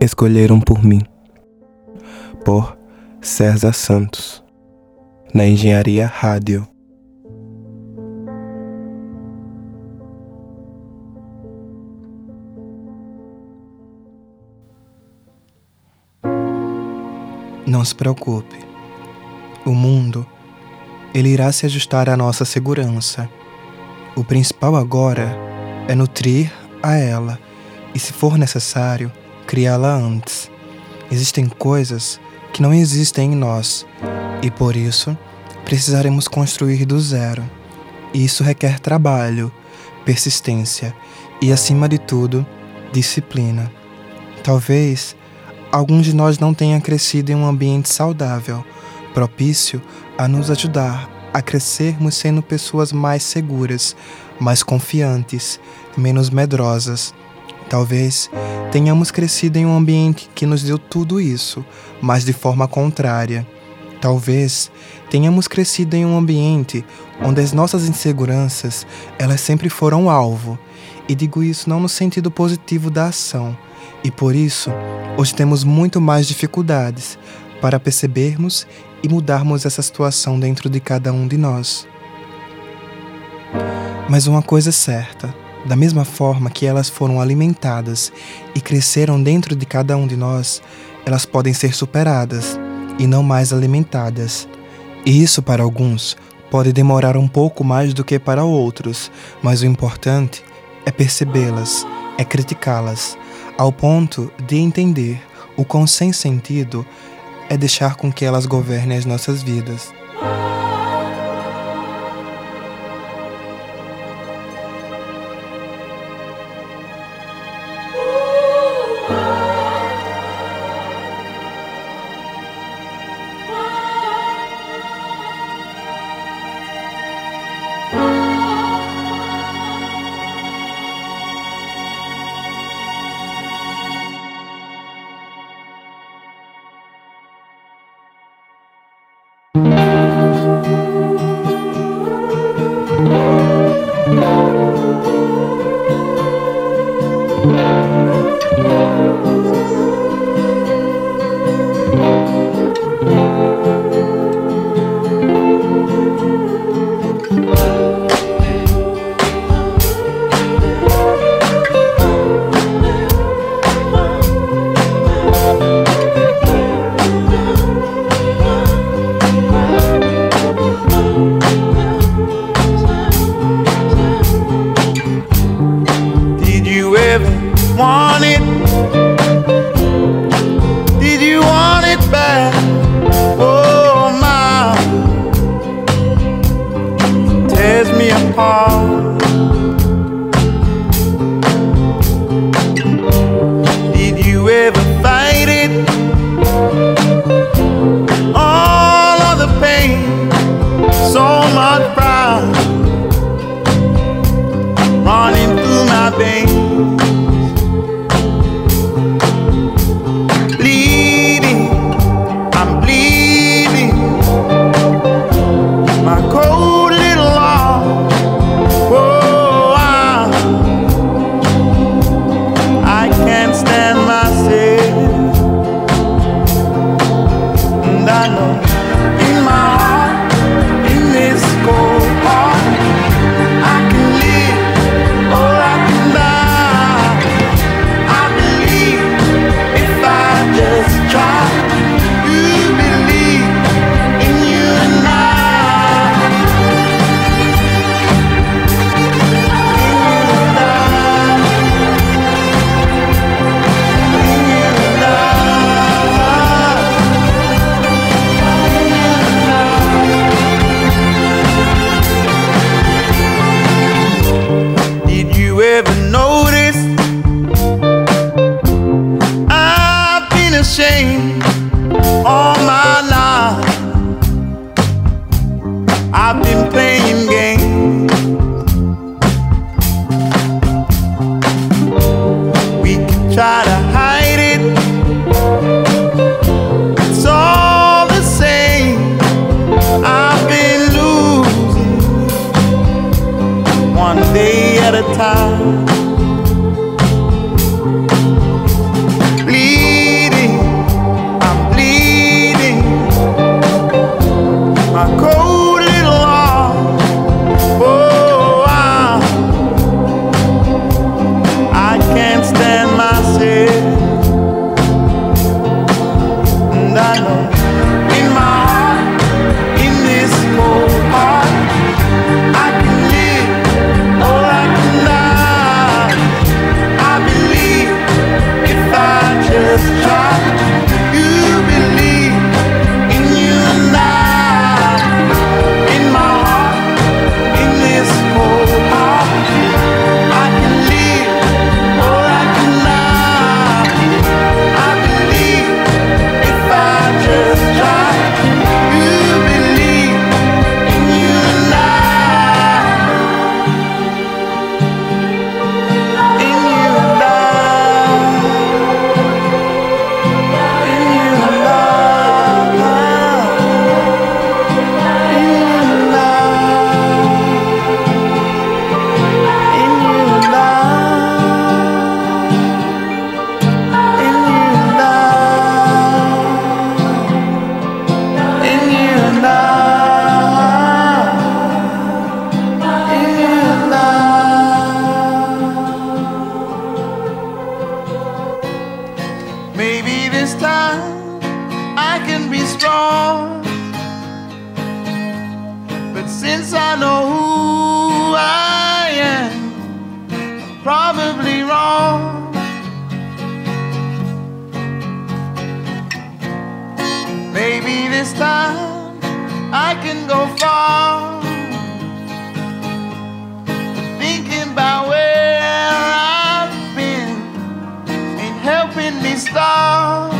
escolheram por mim. Por César Santos, na Engenharia Rádio. Não se preocupe. O mundo, ele irá se ajustar à nossa segurança. O principal agora é nutrir a ela e, se for necessário, criá-la antes. Existem coisas que não existem em nós e por isso precisaremos construir do zero. Isso requer trabalho, persistência e, acima de tudo, disciplina. Talvez alguns de nós não tenham crescido em um ambiente saudável, propício a nos ajudar a crescermos sendo pessoas mais seguras, mais confiantes, menos medrosas. Talvez Tenhamos crescido em um ambiente que nos deu tudo isso, mas de forma contrária. Talvez tenhamos crescido em um ambiente onde as nossas inseguranças, elas sempre foram alvo. E digo isso não no sentido positivo da ação. E por isso, hoje temos muito mais dificuldades para percebermos e mudarmos essa situação dentro de cada um de nós. Mas uma coisa é certa, da mesma forma que elas foram alimentadas e cresceram dentro de cada um de nós, elas podem ser superadas e não mais alimentadas. E isso, para alguns, pode demorar um pouco mais do que para outros, mas o importante é percebê-las, é criticá-las, ao ponto de entender o quão sem sentido é deixar com que elas governem as nossas vidas. Oh. wrong. Maybe this time I can go far. Thinking about where I've been and helping me start.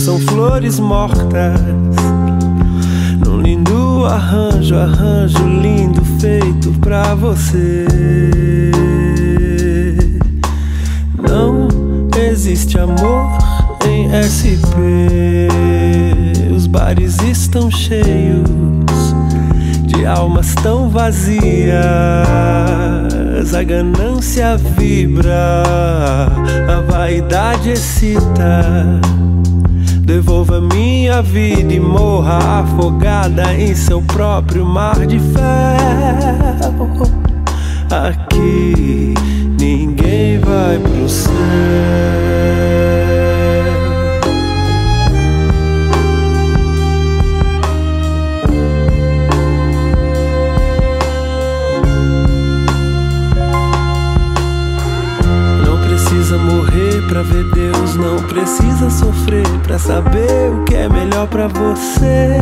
são flores mortas. Num lindo arranjo, arranjo lindo feito pra você. Não existe amor em SP. Os bares estão cheios de almas tão vazias. A ganância vibra, a vaidade excita. Devolva minha vida e morra afogada em seu próprio mar de ferro. Aqui ninguém vai pro céu. pra ver Deus, não precisa sofrer pra saber o que é melhor pra você.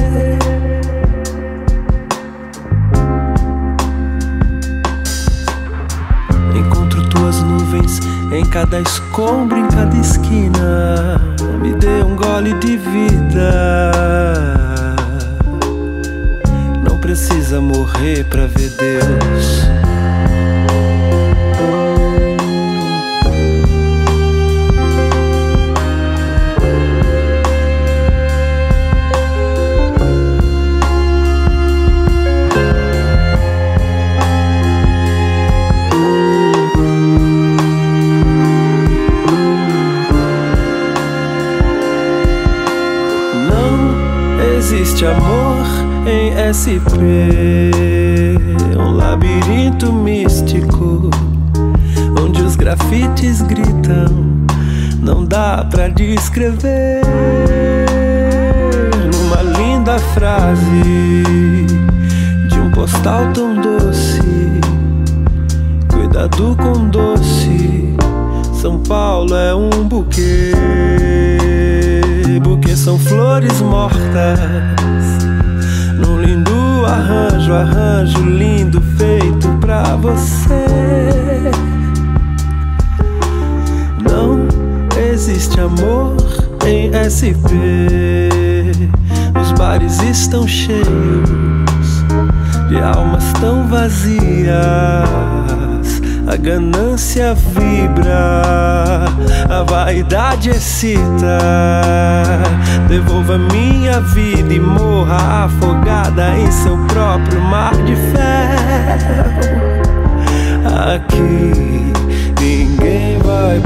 Encontro tuas nuvens em cada escombro, em cada esquina. Me dê um gole de vida. Não precisa morrer pra ver SP, um labirinto místico, onde os grafites gritam, não dá pra descrever. Numa linda frase de um postal tão doce, cuidado com doce, São Paulo é um buquê. Buquê são flores mortas arranjo, arranjo lindo feito pra você. Não existe amor em SP. Os bares estão cheios de almas tão vazias. A ganância vibra, a vaidade excita Devolva minha vida e morra afogada em seu próprio mar de ferro. Aqui ninguém vai.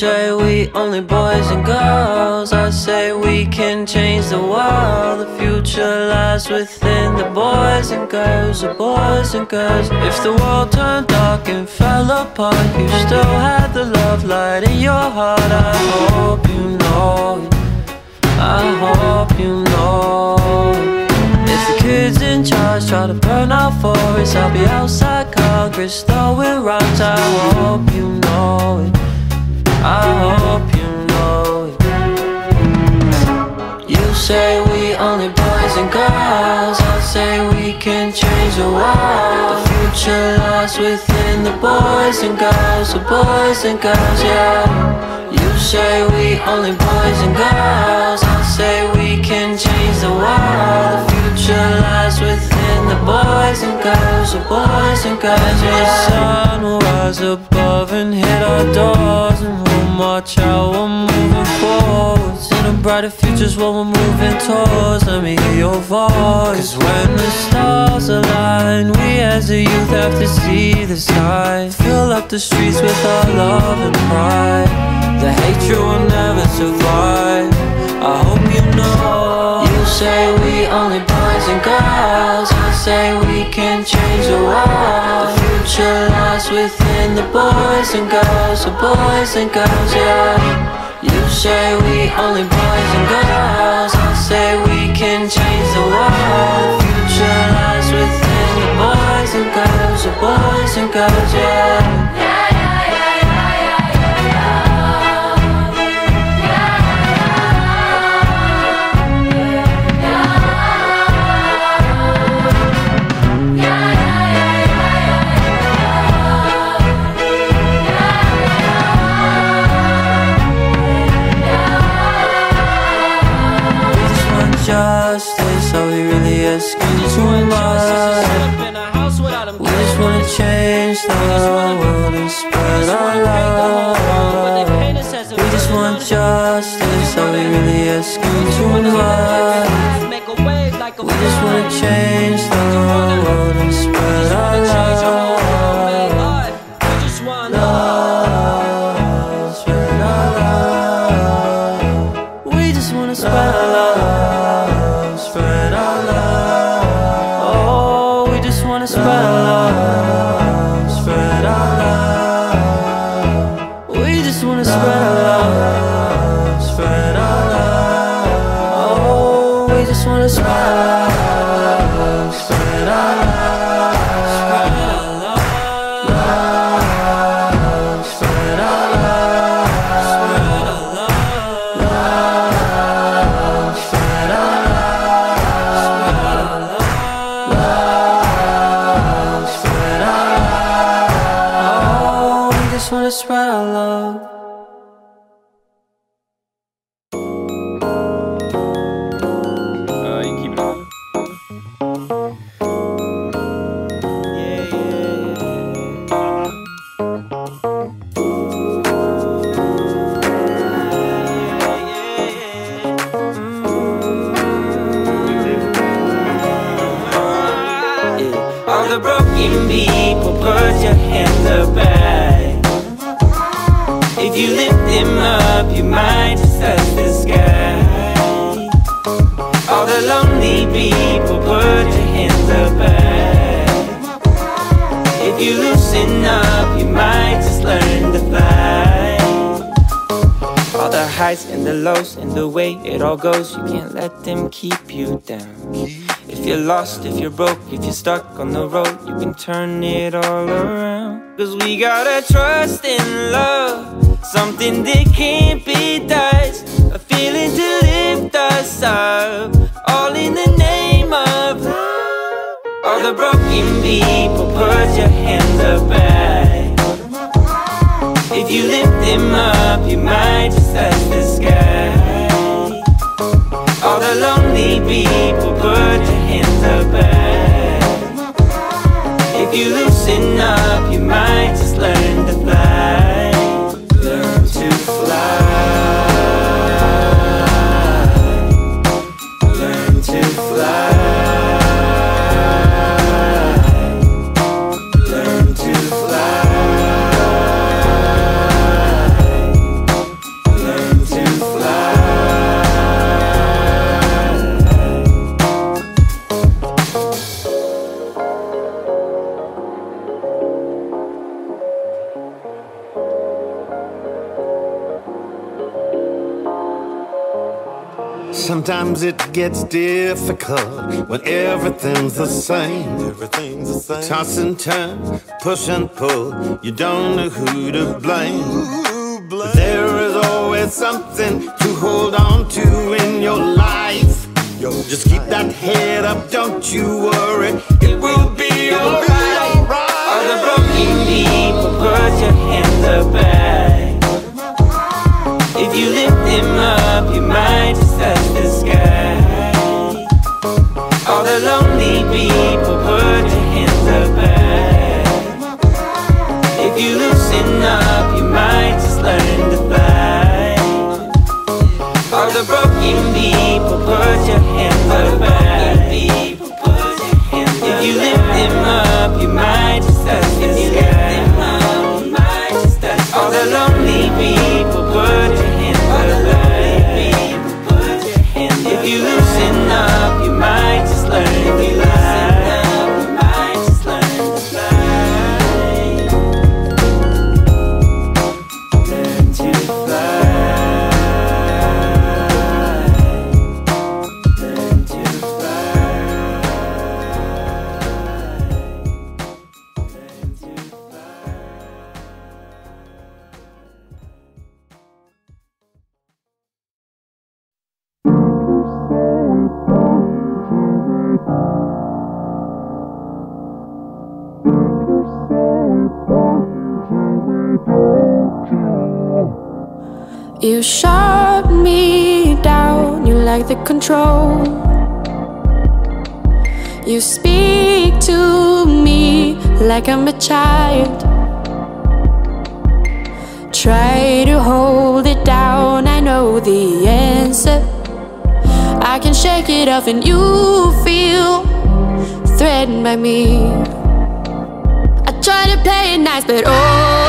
say we only boys and girls. I say we can change the world. The future lies within the boys and girls, the boys and girls. If the world turned dark and fell apart, you still had the love light in your heart. I hope you know. I hope you know If the kids in charge try to burn our forests. I'll be outside Congress throwing rocks. I hope you know it. I hope you know it. You say we only boys and girls. I say we can change the world. The future lies within the boys and girls. The boys and girls, yeah. You say we only boys and girls. I say we can change the world. The future lies within the boys and girls. The boys and girls, yeah. The sun will rise above and hit our doors march out, we're moving forwards In a brighter future's what we're moving towards Let me hear your voice Cause when the stars align We as a youth have to see the sign Fill up the streets with our love and pride The hatred will never survive I hope you know You say we only boys and girls I say we can change the world The future lies within the boys and girls The boys and girls, yeah you say we only boys and girls I say we can change the world the Future lies within the boys and girls The boys and girls, yeah justice Are we really asking too much? We just wanna change the world and spread our love We just want justice Are we really asking too much? We just wanna change the world and spread our love just wanna smile, spend our You lift him up, you might just touch the sky All the lonely people put your hands up high If you loosen up, you might just learn to fly All the highs and the lows and the way it all goes You can't let them keep you down if you're lost, if you're broke, if you're stuck on the road, you can turn it all around. Cause we gotta trust in love. Something that can't be touched. A feeling to lift us up. All in the name of love. All the broken people, put your hands up high. If you lift them up, you might just touch the sky. All the lonely people, put your hands up high. If you loosen up, you might just learn to fly. gets difficult when everything's the same. Everything's the same. Toss and turn, push and pull. You don't know who to blame. But there is always something to hold on to in your life. Just keep that head up, don't you worry. It will be alright. All the broken people, put your hands up high. If you lift them up, you might just touch the sky the lonely people put putting hands up high. If you loosen up, you might just learn to fly. All the broken people put your hands up high. control. You speak to me like I'm a child. Try to hold it down, I know the answer. I can shake it off, and you feel threatened by me. I try to play it nice, but oh.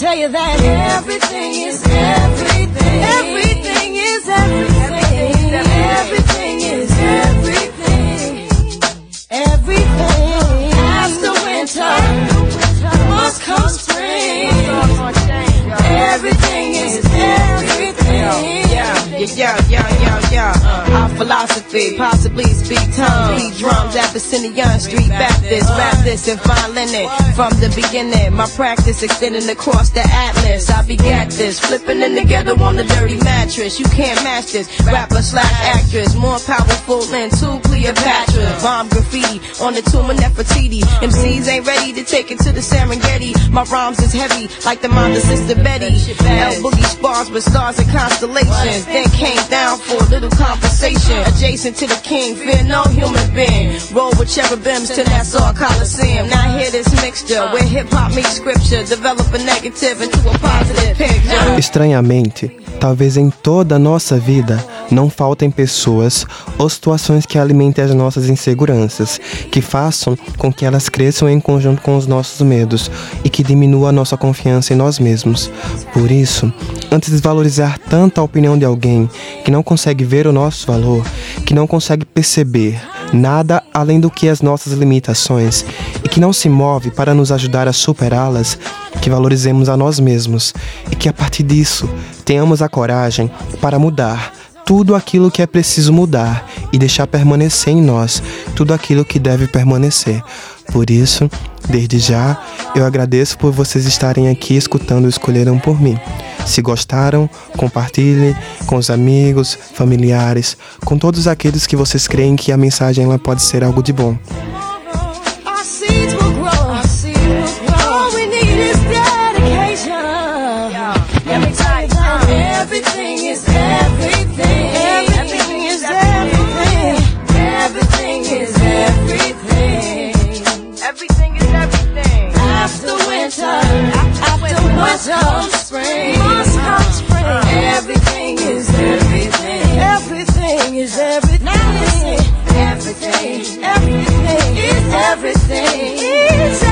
tell you that everything is everything. Everything is everything. Everything is everything. Everything. After winter, must come spring. Everything is everything. Yeah, yeah, yeah, yeah, yeah philosophy, possibly speak tongue, beat drums, Abyssinian Street Baptist, rap this and fine it from the beginning. My practice extending across the atlas. I begat this, flipping it together on the dirty mattress. You can't match this. Rapper slash actress, more powerful than two Cleopatra. Bomb graffiti on the tomb of Nefertiti. MCs ain't ready to take it to the Serengeti. My rhymes is heavy, like the mind of Sister Betty. L boogie spars with stars and constellations. Then came down for a little conversation mansion, adjacent to the king. Fear no human being. Roll with cherubims till that's all Coliseum. Now hear this mixture where hip hop meets scripture. Develop a negative into a positive picture. Estranhamente, Talvez em toda a nossa vida não faltem pessoas ou situações que alimentem as nossas inseguranças, que façam com que elas cresçam em conjunto com os nossos medos e que diminua a nossa confiança em nós mesmos. Por isso, antes de valorizar tanto a opinião de alguém que não consegue ver o nosso valor, que não consegue perceber nada além do que as nossas limitações e que não se move para nos ajudar a superá-las, que valorizemos a nós mesmos e que a partir disso tenhamos a coragem para mudar tudo aquilo que é preciso mudar e deixar permanecer em nós tudo aquilo que deve permanecer. Por isso, desde já, eu agradeço por vocês estarem aqui escutando Escolheram por mim. Se gostaram, compartilhe com os amigos, familiares, com todos aqueles que vocês creem que a mensagem ela pode ser algo de bom. Must come spring, come spring, everything is everything. Everything is everything. Now listen, everything, everything is everything. Is everything.